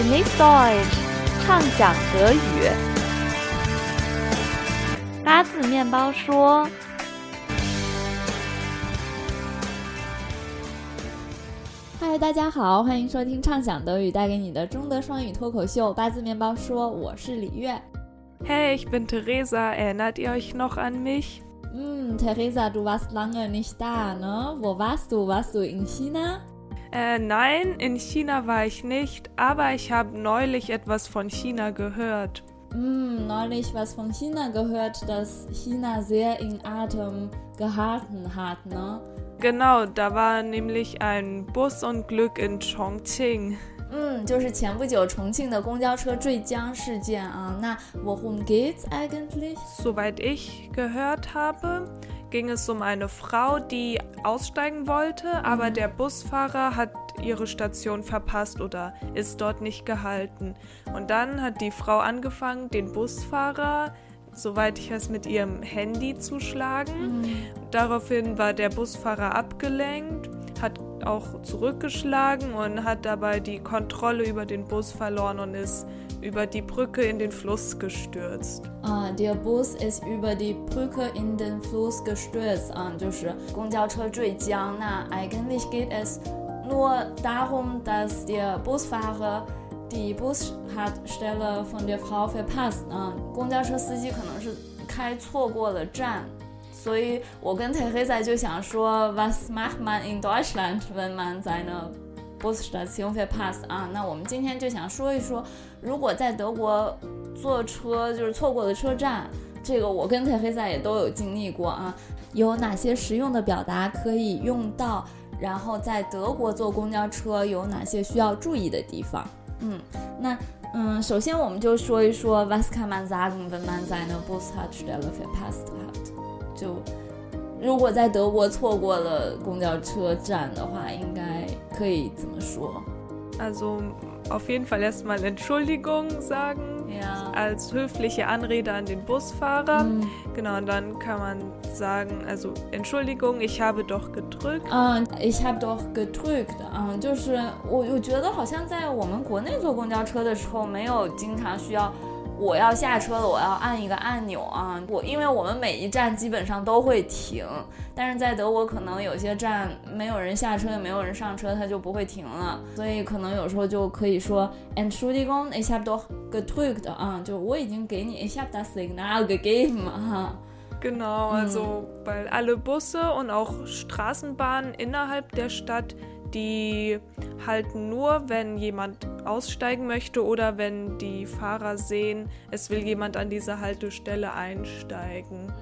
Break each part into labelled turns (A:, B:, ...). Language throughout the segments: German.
A: Genieß Deutsch，畅想德语。八字面包说。
B: 嗨，大家好，欢迎收听畅想德语带给你的中德双语脱口秀《八字面包说》，我是李月。
C: Hey, ich bin Theresa. Erinnert ihr euch noch an mich?
B: Hm, Theresa, du warst lange nicht da, ne? Wo warst du? Warst du in China?
C: Äh, nein, in China war ich nicht, aber ich habe neulich etwas von China gehört.
B: Hm, neulich was von China gehört, dass China sehr in Atem gehalten hat, ne?
C: Genau, da war nämlich ein Busunglück in Chongqing.
B: 嗯，就是前不久重庆的公交车坠江事件啊。那 worum geht's eigentlich?
C: Soweit ich gehört habe, ging es um eine Frau, die aussteigen wollte, aber der Busfahrer hat ihre Station verpasst oder ist dort nicht gehalten. Und dann hat die Frau angefangen, den Busfahrer soweit ich weiß, mit ihrem Handy zu schlagen.
B: Mhm.
C: Daraufhin war der Busfahrer abgelenkt, hat auch zurückgeschlagen und hat dabei die Kontrolle über den Bus verloren und ist über die Brücke in den Fluss gestürzt.
B: 啊，der Bus ist über die Brücke in den Fluss gestürzt 啊，就是公交车坠江。那 eigentlich geht es nur darum, dass der Busfahrer die Bushaltestelle von der Frau verpasst 啊，公交车司机可能是开错过了站。 所以我跟 Teresa 就想说，Was macht man in Deutschland, wenn man seine Busstation verpasst 啊？那我们今天就想说一说，如果在德国坐车就是错过了车站，这个我跟 Teresa 也都有经历过啊。有哪些实用的表达可以用到？然后在德国坐公交车有哪些需要注意的地方？嗯，那嗯，首先我们就说一说 Was kann man sagen, wenn man seine Bushaltestelle verpasst hat？就如果在德国错过了公交车站的话，应该可以怎么说？
C: Also auf jeden Fall erstmal Entschuldigung sagen
B: Ja.
C: als höfliche Anrede an den Busfahrer.
B: 嗯
C: Genau, und dann kann man sagen, also Entschuldigung, ich habe doch gedrückt.
B: 嗯，ich habe doch gedrückt。嗯，就是我我觉得好像在我们国内坐公交车的时候，没有经常需要 我要下车了，我要按一个按钮啊。我因为我们每一站基本上都会停，但是在德国可能有些站没有人下车，也没有人上车，它就不会停了，所以可能有时候就可以说 Entschuldigung, ich habe doch gedrückt 啊，就我已经给你 ich habe das Signal gegeben 哈。
C: Genau, also weil alle Busse und auch Straßenbahnen innerhalb der Stadt, die halten nur, wenn jemand aussteigen möchte oder wenn die Fahrer sehen, es will jemand an dieser Haltestelle einsteigen.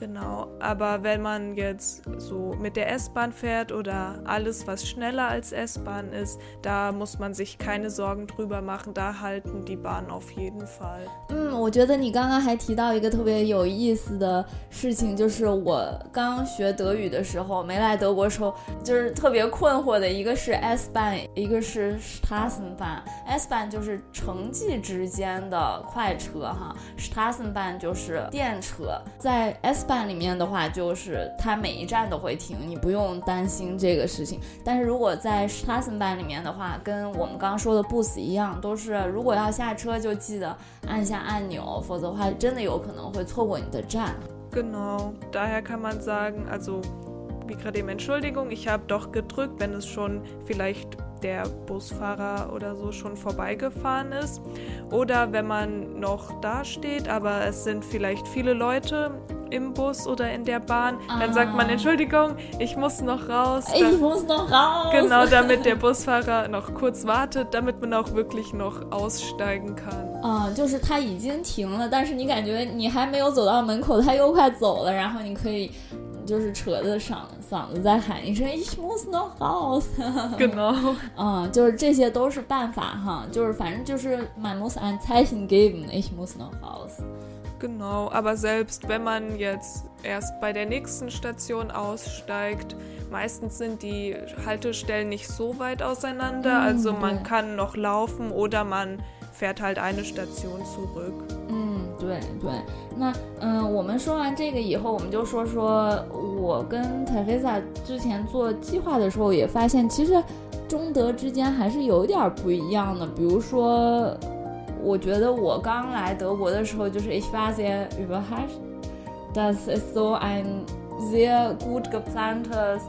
C: Genau, aber wenn man jetzt so mit der S-Bahn fährt oder alles, was schneller als S-Bahn ist, da muss man sich keine Sorgen drüber machen, da halten die Bahnen auf jeden Fall.
B: 嗯，我觉得你刚刚还提到一个特别有意思的事情，就是我刚学德语的时候，没来德国时候，就是特别困惑的，一个是 S 班，一个是 Straßenbahn。S 班就是城际之间的快车哈，Straßenbahn 就是电车。在 S 班里面的话，就是它每一站都会停，你不用担心这个事情。但是如果在 Staßen 站里面的话，跟我们刚刚说的 Bus 一样，都是如果要下车就记得按下按钮，否则的话真的有可能会错过你的站。
C: Genau, daher kann man sagen, also wie gerade eben Entschuldigung, ich habe doch gedrückt, wenn es schon vielleicht der Busfahrer oder so schon vorbeigefahren ist. Oder wenn man noch da steht, aber es sind vielleicht viele Leute im Bus oder in der Bahn, dann sagt man
B: Ah.
C: Entschuldigung, ich muss noch raus.
B: Ich
C: Da-
B: muss noch raus。
C: Genau, damit der Busfahrer noch kurz wartet, damit man auch wirklich noch aussteigen kann.
B: 嗯，就是它已经停了，但是你感觉你还没有走到门口，它又快走了，然后你可以就是扯着嗓嗓子再喊一声 “Ich muss noch raus”。
C: Genau.
B: 嗯，就是这些都是办法哈，就是反正就是 man muss ein Zeichen geben, ich muss noch raus。
C: Genau, aber selbst wenn man jetzt erst bei der nächsten Station aussteigt, meistens sind die Haltestellen nicht so weit auseinander,
B: Mm,
C: also
B: ja.
C: man kann noch laufen oder man fährt halt eine Station zurück.
B: 嗯，对对，那嗯，我们说完这个以后，我们就说说我跟 Teresa 之前做计划的时候也发现，其实 中德之间还是有点不一样的。比如说， 我觉得我刚来德国的时候，就是 ich war sehr überrascht, dass es so ein sehr gut geplantes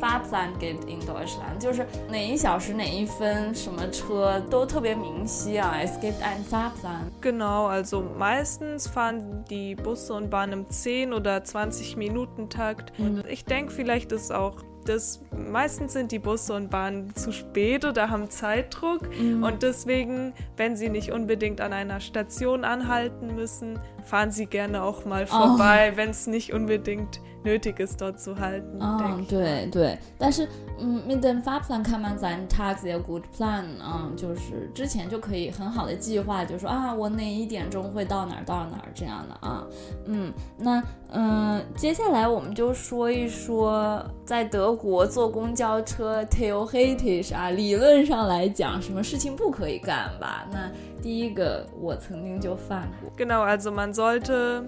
B: Fahrplan gibt in Deutschland，就是哪一小时哪一分什么车都特别明晰啊。Es gibt einen Fahrplan.
C: Genau, also meistens fahren die Busse und Bahnen im 10 oder 20 Minuten Takt. Und ich denke, vielleicht ist auch das meistens sind die Busse und Bahnen zu spät oder haben Zeitdruck
B: Mhm.
C: und deswegen, wenn sie nicht unbedingt an einer Station anhalten müssen, fahren sie gerne auch mal vorbei, wenn es nicht unbedingt nötig ist, dort zu halten.
B: 嗯
C: denke，ich.
B: 对对，但是 嗯，mit dem Fahrplan kann man seinen Tag sehr gut planen，嗯，就是之前就可以很好的计划，就说啊，我哪一点钟会到哪儿到哪儿这样的啊，嗯，那嗯，接下来我们就说一说在德国坐公交车 theoretisch 啊，理论上来讲，什么事情不可以干吧？那第一个我曾经就犯过
C: ，Genau, also man sollte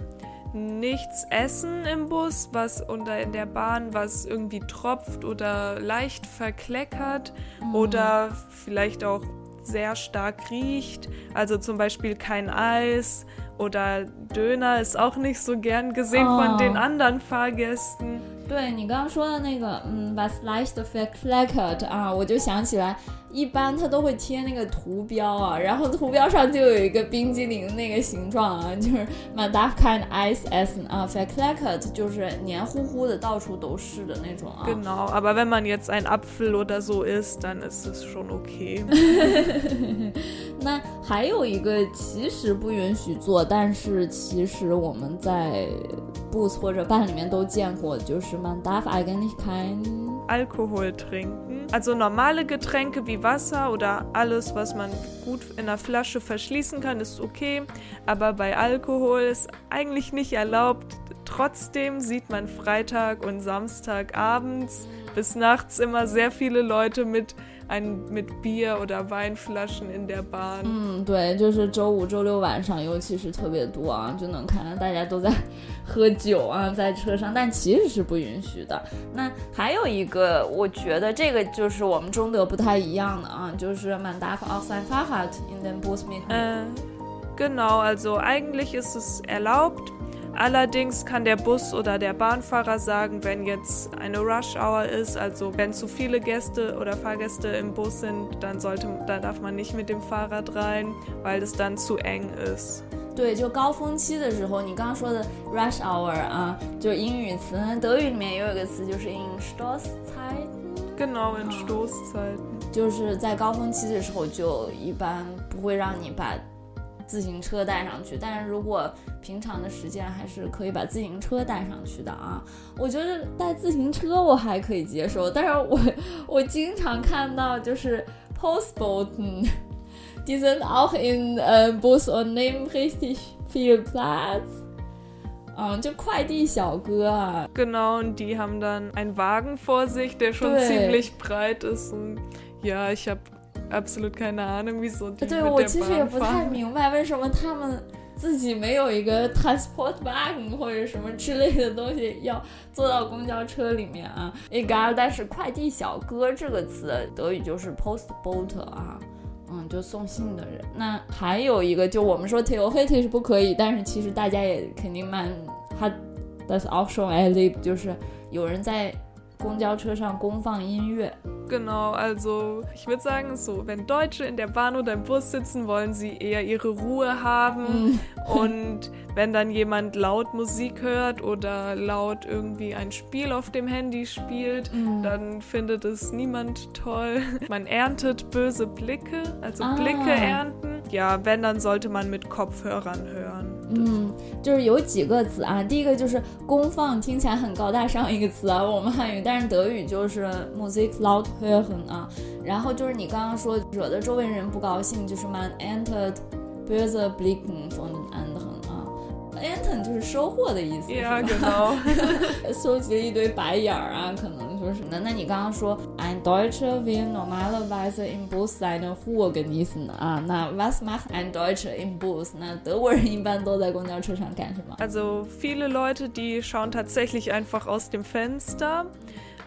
C: nichts essen im Bus, was oder in der Bahn, was irgendwie tropft oder leicht verkleckert oder vielleicht auch sehr stark riecht. Also zum Beispiel kein Eis oder Döner ist auch nicht so gern gesehen
B: Oh.
C: von den anderen Fahrgästen.
B: 对你刚刚说的那个，嗯，was leicht verkleckert 啊，我就想起来， 一般它都会贴那个图标啊，然后图标上就有一个冰激凌那个形状啊，就是 man darf kein Eis essen 啊，verkleckert 就是黏糊糊的，到处都是的那种啊。
C: Genau, aber wenn man jetzt einen Apfel oder so isst, dann ist es schon okay.
B: 那还有一个其实不允许做，但是其实我们在 bus 或者 bahn 里面都见过，就是 man darf eigentlich kein
C: Alkohol trinken. Also normale Getränke wie Wasser oder alles, was man gut in einer Flasche verschließen kann, ist okay. Aber bei Alkohol ist eigentlich nicht erlaubt. Trotzdem sieht man Freitag und Samstag abends bis nachts immer sehr viele Leute mit, ein, mit Bier oder Weinflaschen in der Bahn.
B: 嗯，对，就是周五、周六晚上，尤其是特别多啊，就能看到大家都在喝酒啊，在车上，但其实是不允许的。那还有一个，我觉得这个就是我们中德不太一样的啊，就是 man darf auch sein Fahrrad in den Bus mitnehmen。
C: Äh, genau, also eigentlich ist es erlaubt. Allerdings kann der Bus oder der Bahnfahrer sagen, wenn jetzt eine Rush Hour ist, also wenn zu viele Gäste oder Fahrgäste im Bus sind, dann sollte, da darf man nicht mit dem Fahrrad rein, weil es dann zu eng ist.
B: 对，就高峰期的时候，你刚刚说的 rush hour 啊，就是英语词，德语里面也有一个词，就是 in Stoßzeit。
C: Genau, in Stoßzeiten.
B: 就是在高峰期的时候，就一般不会让你把 自行车带上去，但是如果平常的时间还是可以把自行车带上去的啊。我觉得带自行车我还可以接受，但是我我经常看到就是 Postboten。Die sind auch in äh, Bus und nehmen richtig viel Platz. 嗯，就快递小哥啊
C: ，Genau, und die haben dann einen Wagen vor sich, der schon ziemlich breit ist. Und ja, ich habe absolut keine Ahnung, wieso
B: 对，我其实也不太明白为什么他们自己没有一个 transport bag 或者什么之类的东西要坐到公交车里面啊。egal，但是快递小哥这个词德语就是 postbot 啊。嗯，就送信的人。那还有一个，就我们说 t e l e h e t 是不可以，但是其实大家也肯定蛮哈 t h a t s o p t i o n a l i v e 就是有人在公交车上公放音乐。
C: Genau, also ich würde sagen so, wenn Deutsche in der Bahn oder im Bus sitzen, wollen sie eher ihre Ruhe haben. Und wenn dann jemand laut Musik hört oder laut irgendwie ein Spiel auf dem Handy spielt, dann findet es niemand toll. Man erntet böse Blicke, also
B: Ah.
C: Blicke ernten. Ja, wenn, dann sollte man mit Kopfhörern hören.
B: 嗯，就是有几个词啊，第一个就是功放，听起来很高大上一个词啊，我们汉语，但是德语就是 Musik laut hören 啊。然后就是你刚刚说惹得周围人不高兴，就是 man entered böse Blicken von den anderen 啊。enter 就是收获的意思吧
C: genau.
B: 收集了一堆白眼儿啊，可能说是那那你刚刚说 ein Deutscher will normalerweise im Bus seine Ruhe genießen 啊，那 was macht ein Deutscher im Bus？那德国人一般都在公交车上干什么？
C: Also viele Leute, die schauen tatsächlich einfach aus dem Fenster,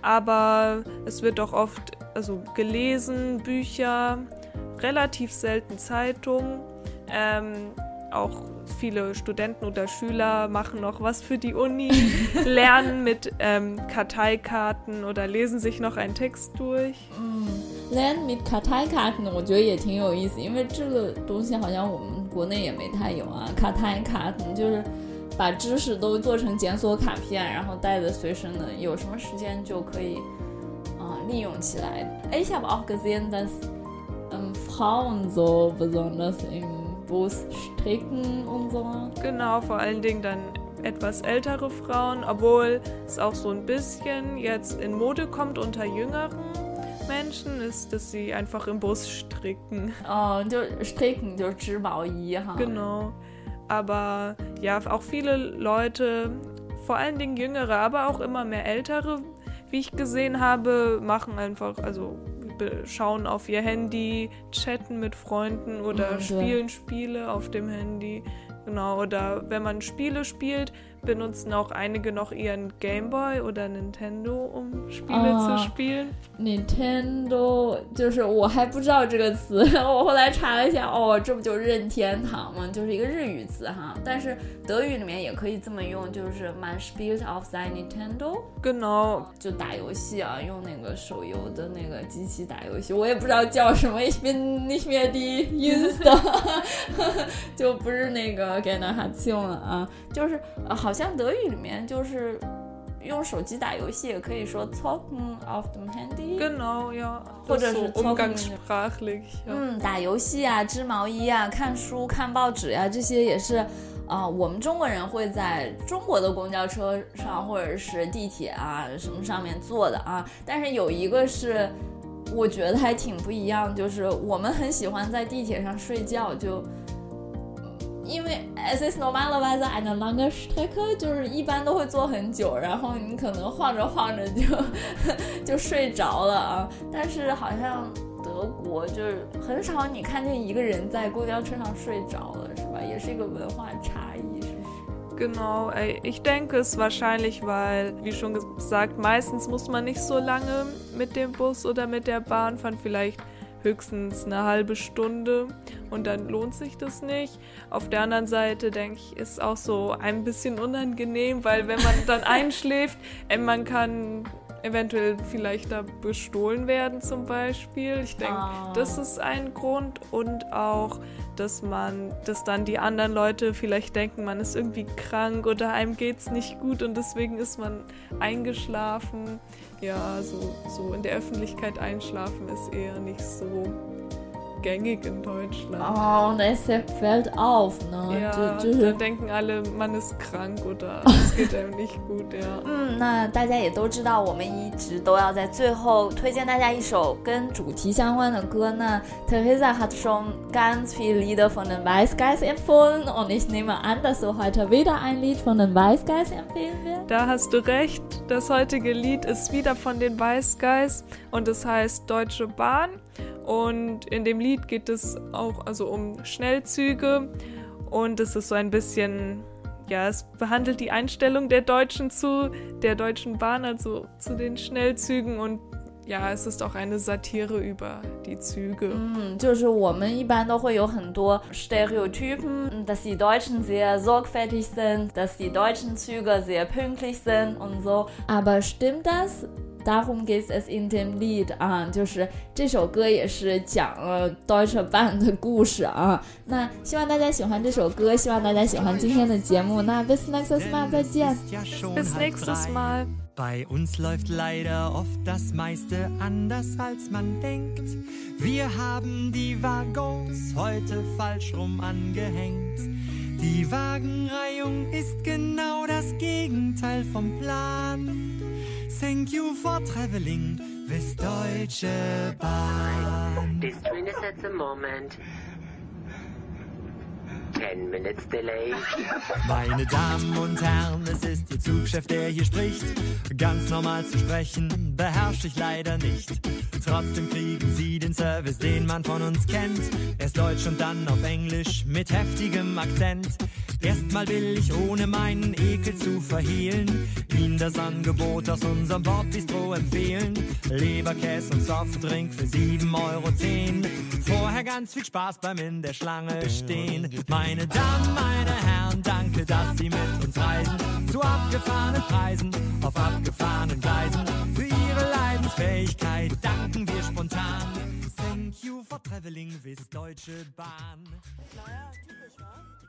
C: aber es wird auch oft also gelesen, Bücher, relativ selten Zeitungen. Ähm, auch viele Studenten oder Schüler machen noch was für die Uni, lernen mit ähm, Karteikarten oder lesen sich noch einen Text durch.
B: Lernen mit Karteikarten，我觉得也挺有意思，因为这个东西好像我们国内也没太有啊。Karteikarten 就是把知识都做成检索卡片，然后带着随身的，有什么时间就可以啊、利用起来。Ich habe auch gesehen, dass ähm, Frauen so besonders im Büros stricken und so.
C: Genau, vor allen Dingen dann etwas ältere Frauen, obwohl es auch so ein bisschen jetzt in Mode kommt unter jüngeren Menschen, ist, dass sie einfach im Bus stricken.
B: Ah, oh, du, stricken, du ha.
C: Genau. Aber ja, auch viele Leute, vor allen Dingen jüngere, aber auch immer mehr ältere, wie ich gesehen habe, machen einfach, also schauen auf ihr Handy, chatten mit Freunden oder
B: Mhm,
C: spielen Spiele auf dem Handy. Genau, oder wenn man Spiele spielt, benutzen auch einige noch ihren Gameboy oder Nintendo, um Spiele
B: Ah.
C: zu spielen.
B: Nintendo 就是我还不知道这个词，我后来查了一下，哦，这不就是任天堂吗？就是一个日语词哈，但是德语里面也可以这么用，就是 man spielt auf sein Nintendo，
C: Genau,
B: 就打游戏啊，用那个手游的那个机器打游戏，我也不知道叫什么，ich bin nicht mehr die Jüngste，就不是那个 Generation 了啊，就是、呃、好像德语里面就是用手机打游戏也可以说 zocken auf dem Handy。
C: genau, ja.
B: Oder
C: Das ist so
B: so zocken.
C: umgangssprachlich.
B: 嗯，打游戏啊，织毛衣啊，看书、看报纸呀、这些也是啊、我们中国人会在中国的公交车上或者是地铁啊什么上面坐的啊。但是有一个是我觉得还挺不一样，就是我们很喜欢在地铁上睡觉，就。因为 es ist normalerweise eine lange Strecke，就是一般都会坐很久，然后你可能晃着晃着就就睡着了啊。但是好像德国就是很少你看见一个人在公交车上睡着了，是吧？也是一个文化差异，是不是
C: ？Genau, ey, ich denke es wahrscheinlich, weil, wie schon gesagt, meistens muss man nicht so lange mit dem Bus oder mit der Bahn fahren, vielleicht höchstens eine halbe Stunde und dann lohnt sich das nicht. Auf der anderen Seite denke ich, ist auch so ein bisschen unangenehm, weil wenn man dann einschläft, äh, man kann eventuell vielleicht da bestohlen werden zum Beispiel. Ich denke,
B: Ah.
C: das ist ein Grund und auch, dass man, dass dann die anderen Leute vielleicht denken, man ist irgendwie krank oder einem geht's nicht gut und deswegen ist man eingeschlafen. Ja, so, so in der Öffentlichkeit einschlafen ist eher nicht so gängig in Deutschland.
B: 哦，那 s fällt auf 呢，
C: Ja,
B: 就就是
C: dann denken alle, man ist krank oder es geht einem nicht gut, ja.
B: 嗯，那大家也都知道，我们一直都要在最后推荐大家一首跟主题相关的歌。那 Teresa hat schon ganz viele Lieder von den Weißgeist empfohlen und ich nehme an, dass du heute wieder ein Lied von den Weißgeist empfehlen wirst.
C: Da hast du recht. Das heutige Lied ist wieder von den Weißgeist und es heißt Deutsche Bahn. Und in dem Lied geht es auch also um Schnellzüge und es ist so ein bisschen, ja, es behandelt die Einstellung der Deutschen zu der Deutschen Bahn, also zu den Schnellzügen und ja, es ist auch eine Satire über die Züge.
B: 嗯，就是我们一般都会有很多 Stereotypen, dass die Deutschen sehr sorgfältig sind, dass die deutschen Züge sehr pünktlich sind und so. Aber stimmt das? Darum geht es in dem Lied 啊，就是这首歌也是讲了 Deutsche Bahn 的故事啊。那希望大家喜欢这首歌，希望大家喜欢今天的节目。那 bis nächstes Mal 再见。
D: Ist ja schon
C: Bis
D: halb
C: nächstes
D: drei.
C: Mal.
D: Bei uns läuft leider oft das meiste anders als man denkt. Wir haben die Waggons heute falsch rum angehängt. Die Wagenreihung ist genau das Gegenteil vom Plan. Thank you for traveling with Deutsche Bahn.
E: This train is at the moment 10 minutes delay.
D: Meine Damen und Herren, es ist Ihr Zugchef, der hier spricht. Ganz normal zu sprechen, beherrsche ich leider nicht. Trotzdem kriegen Sie den Service, den man von uns kennt. Erst Deutsch und dann auf Englisch mit heftigem Akzent. Erstmal will ich ohne meinen Ekel zu verhehlen, Ihnen das Angebot aus unserem Bordbistro empfehlen. Leberkäse und Softdrink für 7,10 Euro. Vorher ganz viel Spaß beim in der Schlange stehen. Meine Damen, meine Herren, danke, dass Sie mit uns reisen. Zu abgefahrenen Preisen, auf abgefahrenen Gleisen. Für Ihre Leidensfähigkeit danken wir spontan. Thank you for traveling with Deutsche Bahn.
F: Naja, typisch, wa?